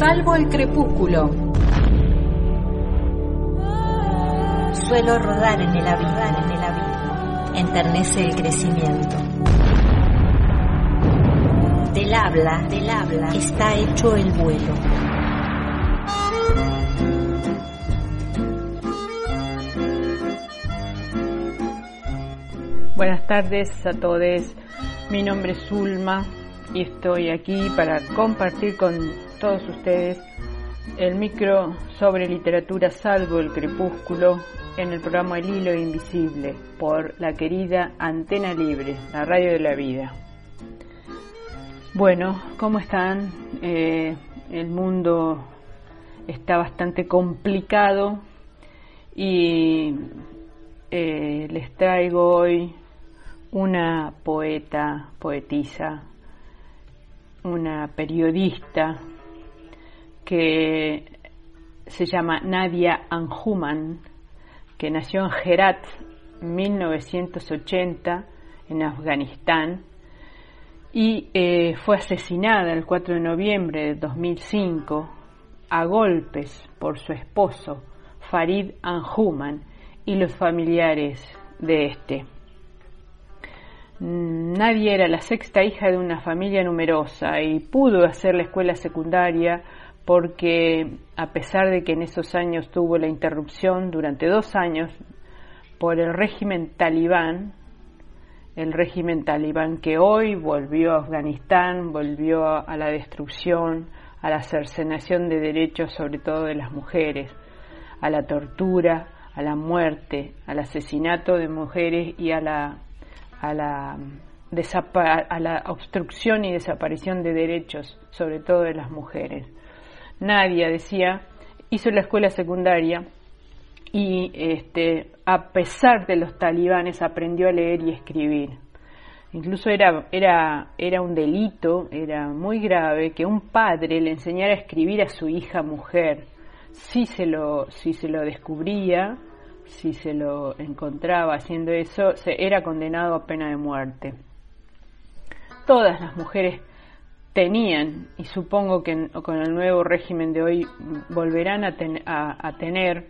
Salvo el crepúsculo. Suelo rodar en el abismo, en el abismo. Enternece el crecimiento. Del habla, del habla, está hecho el vuelo. Buenas tardes a todos. Mi nombre es Zulma y estoy aquí para compartir con todos ustedes el micro sobre literatura salvo el crepúsculo en el programa El Hilo Invisible por la querida Antena Libre, la radio de la vida. Bueno, ¿cómo están? Eh, el mundo está bastante complicado y eh, les traigo hoy una poeta, poetisa, una periodista que se llama Nadia Anjuman, que nació en Herat 1980 en Afganistán y eh, fue asesinada el 4 de noviembre de 2005 a golpes por su esposo Farid Anjuman y los familiares de este. Nadie era la sexta hija de una familia numerosa y pudo hacer la escuela secundaria porque a pesar de que en esos años tuvo la interrupción durante dos años por el régimen talibán, el régimen talibán que hoy volvió a Afganistán, volvió a la destrucción, a la cercenación de derechos sobre todo de las mujeres, a la tortura, a la muerte, al asesinato de mujeres y a la a la, a la obstrucción y desaparición de derechos, sobre todo de las mujeres. Nadia decía, hizo la escuela secundaria y este, a pesar de los talibanes aprendió a leer y escribir. Incluso era, era, era un delito, era muy grave que un padre le enseñara a escribir a su hija mujer. Si se lo, si se lo descubría, si se lo encontraba haciendo eso, se era condenado a pena de muerte. Todas las mujeres tenían, y supongo que con el nuevo régimen de hoy volverán a, a tener,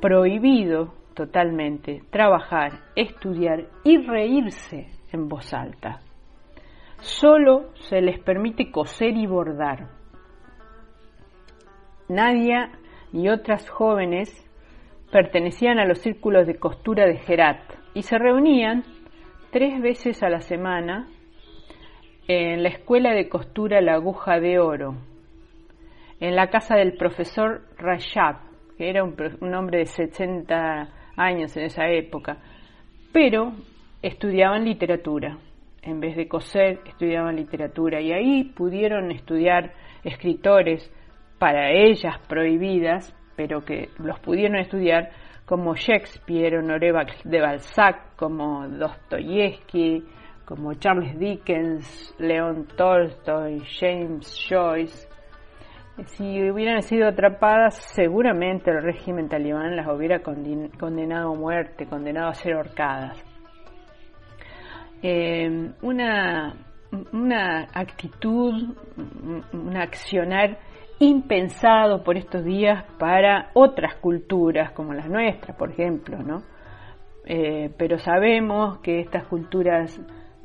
prohibido totalmente trabajar, estudiar y reírse en voz alta. Solo se les permite coser y bordar. Nadia y otras jóvenes pertenecían a los círculos de costura de Gerat y se reunían tres veces a la semana en la escuela de costura La Aguja de Oro, en la casa del profesor Rajab, que era un, hombre de 60 años en esa época, pero estudiaban literatura. En vez de coser, estudiaban literatura y ahí pudieron estudiar escritores para ellas prohibidas, pero que los pudieron estudiar como Shakespeare, Honoré de Balzac, como Dostoyevsky, como Charles Dickens, León Tolstoy, James Joyce. Si hubieran sido atrapadas, seguramente el régimen talibán las hubiera condenado a muerte, condenado a ser ahorcadas. Eh, una, una actitud, un accionar impensado por estos días para otras culturas como las nuestras, por ejemplo, ¿no? Eh, pero sabemos que estas culturas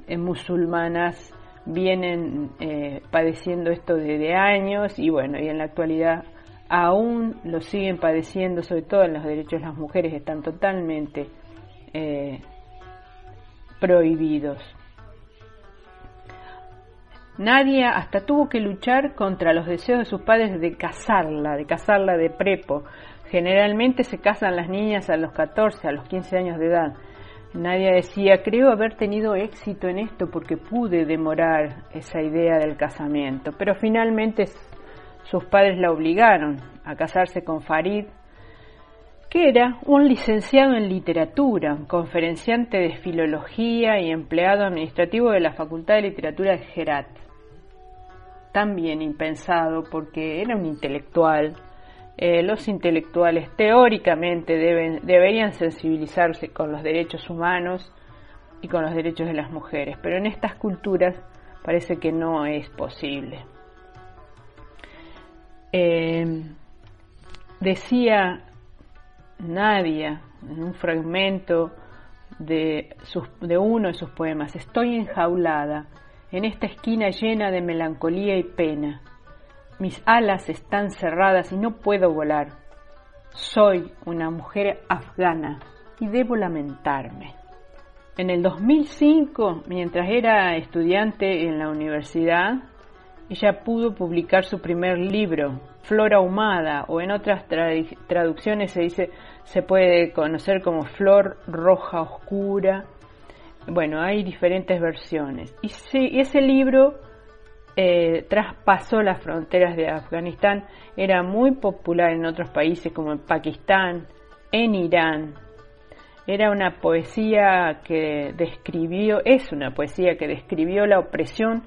eh, musulmanas vienen eh, padeciendo esto desde años y bueno, y en la actualidad aún lo siguen padeciendo, sobre todo en los derechos de las mujeres están totalmente prohibidos. Nadia hasta tuvo que luchar contra los deseos de sus padres de casarla, de casarla de prepo. Generalmente se casan las niñas a los 14, a los 15 años de edad. Nadia decía, creo haber tenido éxito en esto porque pude demorar esa idea del casamiento, pero finalmente sus padres la obligaron a casarse con Farid, que era un licenciado en literatura, conferenciante de filología y empleado administrativo de la Facultad de Literatura de Herat. También impensado porque era un intelectual. Eh, los intelectuales teóricamente deben, deberían sensibilizarse con los derechos humanos y con los derechos de las mujeres, pero en estas culturas parece que no es posible. Eh, decía Nadia en un fragmento de, de uno de sus poemas, estoy enjaulada en esta esquina llena de melancolía y pena. Mis alas están cerradas y no puedo volar. Soy una mujer afgana y debo lamentarme. En el 2005, mientras era estudiante en la universidad, ella pudo publicar su primer libro, Flor ahumada, o en otras traducciones se dice, se puede conocer como Flor roja oscura. Bueno, hay diferentes versiones. Y, ese libro eh, traspasó las fronteras de Afganistán, era muy popular en otros países como en Pakistán, en Irán, era una poesía que describió, es una poesía que describió la opresión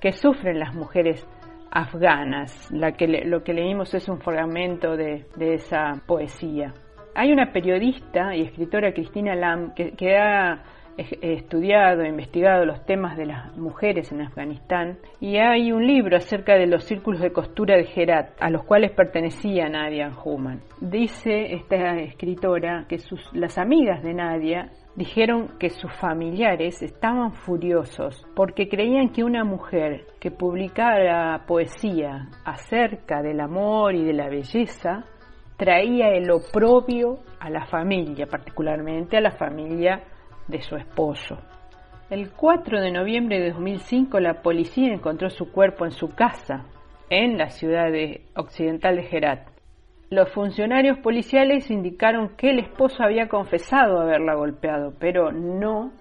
que sufren las mujeres afganas. La que lo que leímos es un fragmento de, esa poesía. Hay una periodista y escritora, Cristina Lam, que, que ha estudiado, investigado los temas de las mujeres en Afganistán y hay un libro acerca de los círculos de costura de Herat, a los cuales pertenecía Nadia Human. Dice esta escritora que sus, las amigas de Nadia dijeron que sus familiares estaban furiosos porque creían que una mujer que publicara poesía acerca del amor y de la belleza traía el oprobio a la familia, particularmente a la familia de su esposo. El 4 de noviembre de 2005 la policía encontró su cuerpo en su casa, en la ciudad de occidental de Herat. Los funcionarios policiales indicaron que el esposo había confesado haberla golpeado, pero no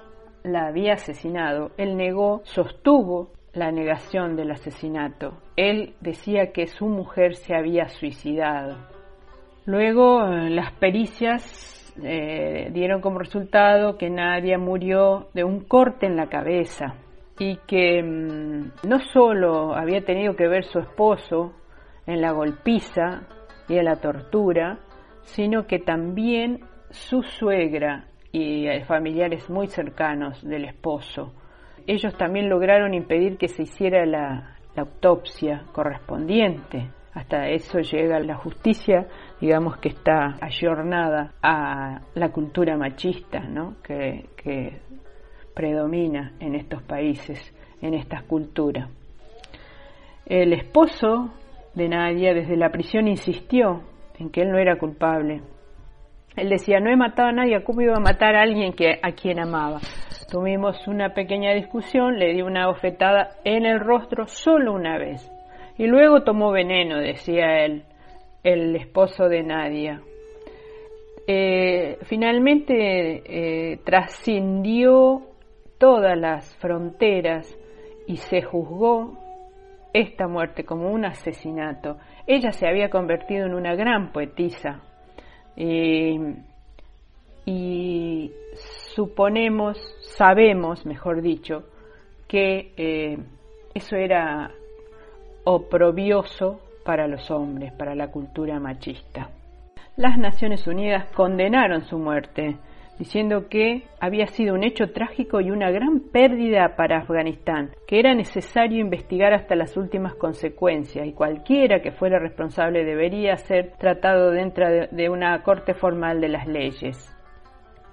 la había asesinado. Él negó, sostuvo la negación del asesinato. Él decía que su mujer se había suicidado. Luego eh, las pericias eh, dieron como resultado que Nadia murió de un corte en la cabeza y que mm, no solo había tenido que ver su esposo en la golpiza y en la tortura, sino que también su suegra y eh, familiares muy cercanos del esposo. Ellos también lograron impedir que se hiciera la autopsia correspondiente hasta eso llega la justicia, digamos que está ayornada a la cultura machista ¿no? que, que predomina en estos países, en estas culturas. El esposo de Nadia desde la prisión insistió en que él no era culpable. Él decía, no he matado a nadie, ¿cómo iba a matar a alguien que, a quien amaba? Tuvimos una pequeña discusión, le di una bofetada en el rostro solo una vez. Y luego tomó veneno, decía él, el esposo de Nadia. Eh, finalmente eh, trascendió todas las fronteras y se juzgó esta muerte como un asesinato. Ella se había convertido en una gran poetisa y suponemos, sabemos, mejor dicho, que eh, eso era oprobioso para los hombres, para la cultura machista. Las Naciones Unidas condenaron su muerte, diciendo que había sido un hecho trágico y una gran pérdida para Afganistán, que era necesario investigar hasta las últimas consecuencias y cualquiera que fuera responsable debería ser tratado dentro de, una corte formal de las leyes.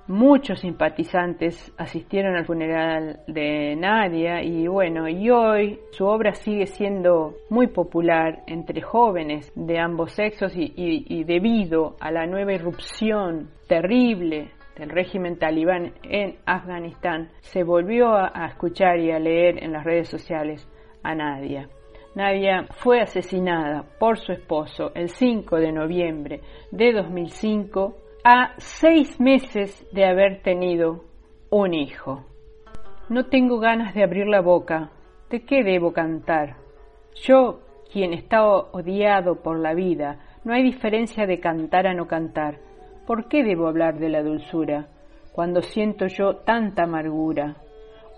Muchos simpatizantes asistieron al funeral de Nadia y bueno, y hoy su obra sigue siendo muy popular entre jóvenes de ambos sexos y, debido a la nueva irrupción terrible del régimen talibán en Afganistán, se volvió a, a escuchar y a leer en las redes sociales a Nadia. Nadia fue asesinada por su esposo el 5 de noviembre de 2005 a seis meses de haber tenido un hijo. No tengo ganas de abrir la boca. ¿De qué debo cantar? Yo quien está odiado por la vida, no hay diferencia de cantar a no cantar. ¿Por qué debo hablar de la dulzura cuando siento yo tanta amargura?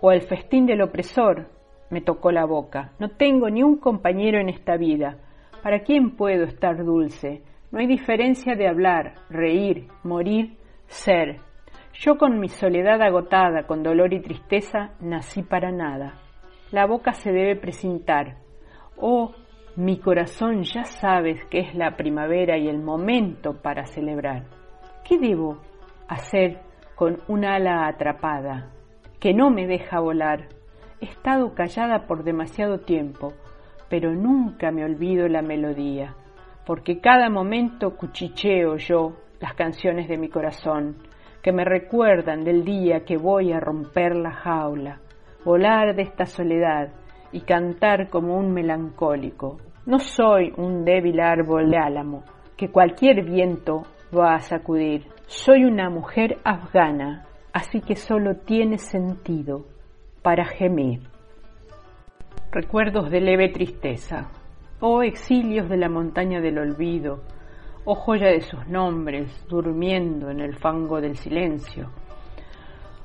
O el festín del opresor me tocó la boca. No tengo ni un compañero en esta vida. ¿Para quién puedo estar dulce? No hay diferencia de hablar, reír, morir, ser. Yo con mi soledad agotada, con dolor y tristeza, nací para nada. La boca se debe presentar. Oh, mi corazón ya sabes que es la primavera y el momento para celebrar. ¿Qué debo hacer con un ala atrapada que no me deja volar? He estado callada por demasiado tiempo, pero nunca me olvido la melodía porque cada momento cuchicheo yo las canciones de mi corazón, que me recuerdan del día que voy a romper la jaula, volar de esta soledad y cantar como un melancólico. No soy un débil árbol de álamo que cualquier viento va a sacudir. Soy una mujer afgana, así que solo tiene sentido para gemir. Recuerdos de leve tristeza. Oh exilios de la montaña del olvido, oh joya de sus nombres, durmiendo en el fango del silencio.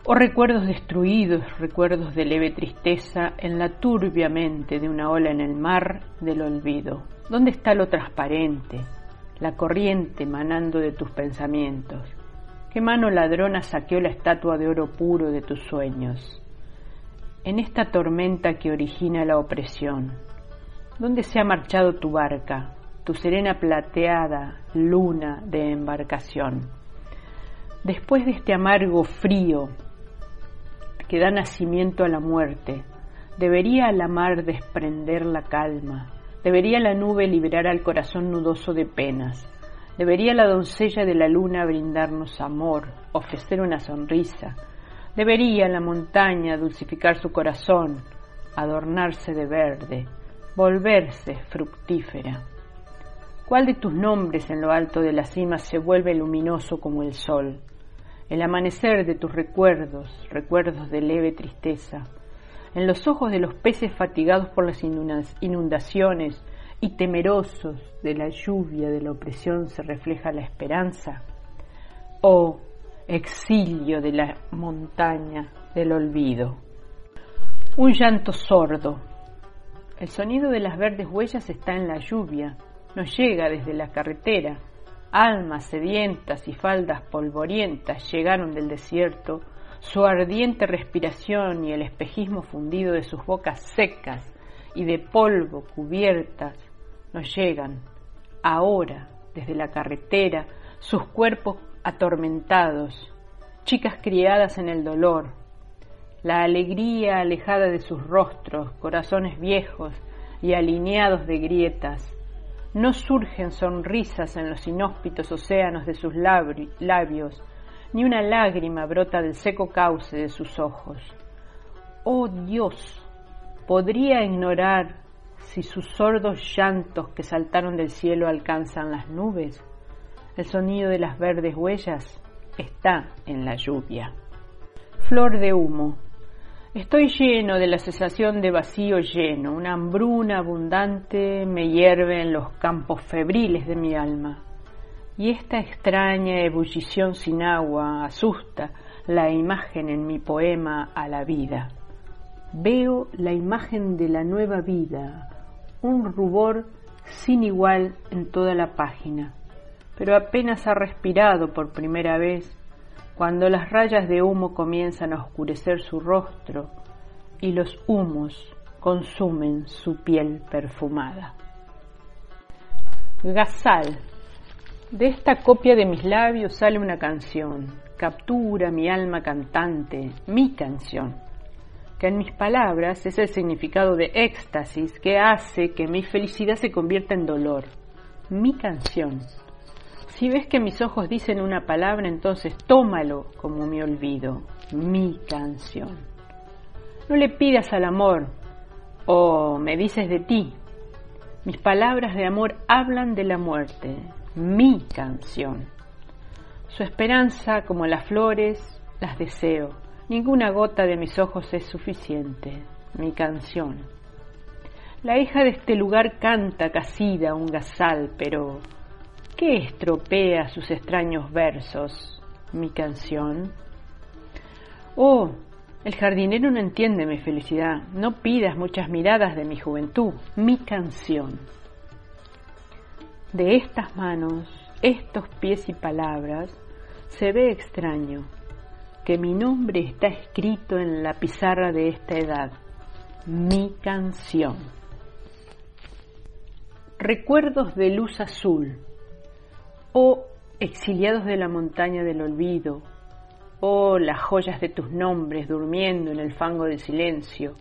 Oh recuerdos destruidos, recuerdos de leve tristeza en la turbia mente de una ola en el mar del olvido. ¿Dónde está lo transparente, la corriente manando de tus pensamientos? ¿Qué mano ladrona saqueó la estatua de oro puro de tus sueños? En esta tormenta que origina la opresión, ¿Dónde se ha marchado tu barca, tu serena plateada luna de embarcación? Después de este amargo frío que da nacimiento a la muerte, debería la mar desprender la calma, debería la nube liberar al corazón nudoso de penas, debería la doncella de la luna brindarnos amor, ofrecer una sonrisa, debería la montaña dulcificar su corazón, adornarse de verde, volverse fructífera. ¿Cuál de tus nombres en lo alto de la cima se vuelve luminoso como el sol? El amanecer de tus recuerdos, recuerdos de leve tristeza. En los ojos de los peces fatigados por las inundaciones y temerosos de la lluvia de la opresión se refleja la esperanza. Oh, exilio de la montaña del olvido. Un llanto sordo, el sonido de las verdes huellas está en la lluvia, nos llega desde la carretera. Almas sedientas y faldas polvorientas llegaron del desierto, su ardiente respiración y el espejismo fundido de sus bocas secas y de polvo cubiertas nos llegan, ahora, desde la carretera, sus cuerpos atormentados, chicas criadas en el dolor, la alegría alejada de sus rostros, corazones viejos y alineados de grietas. No surgen sonrisas en los inhóspitos océanos de sus labios, ni una lágrima brota del seco cauce de sus ojos. Oh Dios, podría ignorar si sus sordos llantos que saltaron del cielo alcanzan las nubes. El sonido de las verdes huellas está en la lluvia. Flor de humo, Estoy lleno de la sensación de vacío lleno, una hambruna abundante me hierve en los campos febriles de mi alma. Y esta extraña ebullición sin agua asusta la imagen en mi poema a la vida. Veo la imagen de la nueva vida, un rubor sin igual en toda la página, pero apenas ha respirado por primera vez cuando las rayas de humo comienzan a oscurecer su rostro y los humos consumen su piel perfumada. Gazal. De esta copia de mis labios sale una canción, captura mi alma cantante, mi canción, que en mis palabras es el significado de éxtasis que hace que mi felicidad se convierta en dolor, mi canción si ves que mis ojos dicen una palabra, entonces tómalo como mi olvido, mi canción. No le pidas al amor o me dices de ti. Mis palabras de amor hablan de la muerte, mi canción. Su esperanza, como las flores, las deseo. Ninguna gota de mis ojos es suficiente, mi canción. La hija de este lugar canta casida un gazal, pero ¿qué estropea sus extraños versos? Mi canción. Oh, el jardinero no entiende mi felicidad. No pidas muchas miradas de mi juventud. Mi canción. De estas manos, estos pies y palabras, se ve extraño que mi nombre está escrito en la pizarra de esta edad. Mi canción. Recuerdos de luz azul. Oh, exiliados de la montaña del olvido, Oh, las joyas de tus nombres durmiendo en el fango del silencio.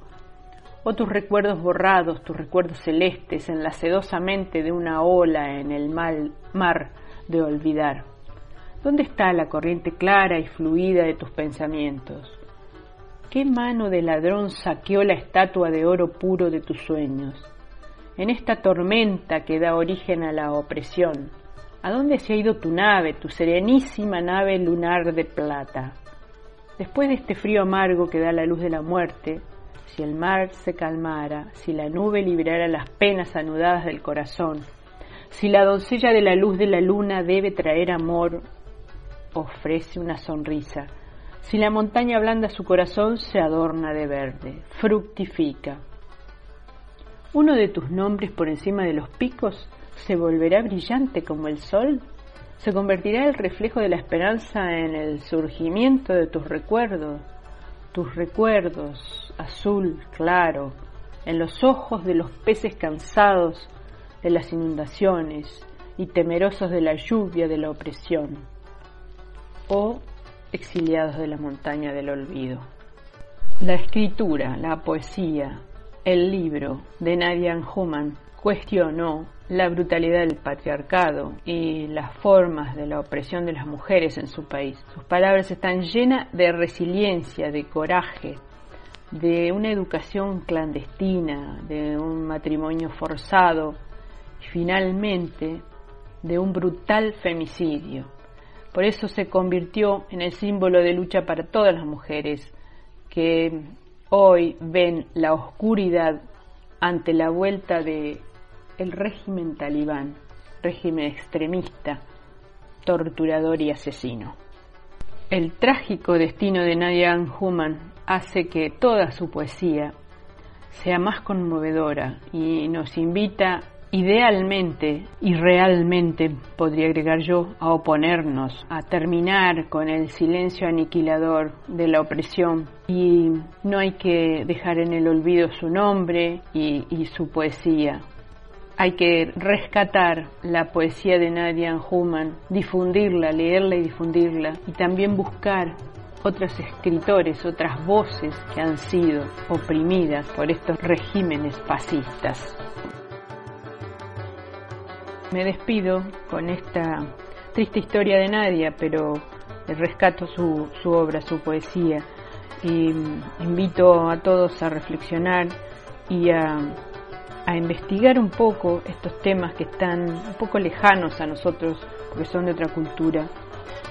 Oh, tus recuerdos borrados, tus recuerdos celestes en la sedosa mente de una ola en el mal mar de olvidar. ¿Dónde está la corriente clara y fluida de tus pensamientos? ¿Qué mano de ladrón saqueó la estatua de oro puro de tus sueños? En esta tormenta que da origen a la opresión, ¿A dónde se ha ido tu nave, tu serenísima nave lunar de plata? Después de este frío amargo que da la luz de la muerte, si el mar se calmara, si la nube liberara las penas anudadas del corazón, si la doncella de la luz de la luna debe traer amor, ofrece una sonrisa. Si la montaña blanda su corazón, se adorna de verde, fructifica. Uno de tus nombres por encima de los picos se volverá brillante como el sol? ¿Se convertirá el reflejo de la esperanza en el surgimiento de tus recuerdos? Tus recuerdos, azul claro, en los ojos de los peces cansados de las inundaciones y temerosos de la lluvia de la opresión, o exiliados de la montaña del olvido. La escritura, la poesía, el libro de Nadia Human cuestionó la brutalidad del patriarcado y las formas de la opresión de las mujeres en su país. Sus palabras están llenas de resiliencia, de coraje, de una educación clandestina, de un matrimonio forzado y finalmente de un brutal femicidio. Por eso se convirtió en el símbolo de lucha para todas las mujeres que hoy ven la oscuridad ante la vuelta de el régimen talibán, régimen extremista, torturador y asesino. El trágico destino de Nadia Human hace que toda su poesía sea más conmovedora y nos invita idealmente y realmente, podría agregar yo, a oponernos, a terminar con el silencio aniquilador de la opresión y no hay que dejar en el olvido su nombre y su poesía hay que rescatar la poesía de Nadia Human, difundirla, leerla y difundirla, y también buscar otros escritores, otras voces que han sido oprimidas por estos regímenes fascistas. Me despido con esta triste historia de Nadia, pero rescato su, su obra, su poesía, y invito a todos a reflexionar y a a investigar un poco estos temas que están un poco lejanos a nosotros porque son de otra cultura,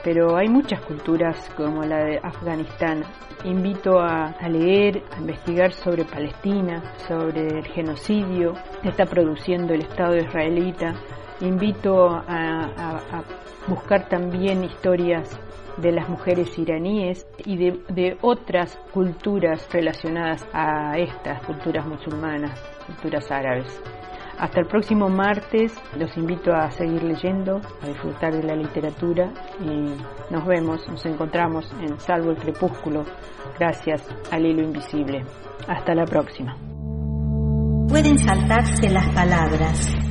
pero hay muchas culturas como la de Afganistán. Invito a, leer, a investigar sobre Palestina, sobre el genocidio que está produciendo el Estado israelita. Invito a, buscar también historias de las mujeres iraníes y de otras culturas relacionadas a estas culturas musulmanas culturas árabes. Hasta el próximo martes los invito a seguir leyendo, a disfrutar de la literatura y nos vemos, nos encontramos en Salvo el Crepúsculo gracias al hilo invisible. Hasta la próxima. Pueden saltarse las palabras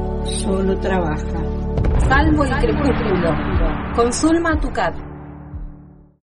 solo trabaja. Salvo el crepúsculo. Con Zulma Tucat.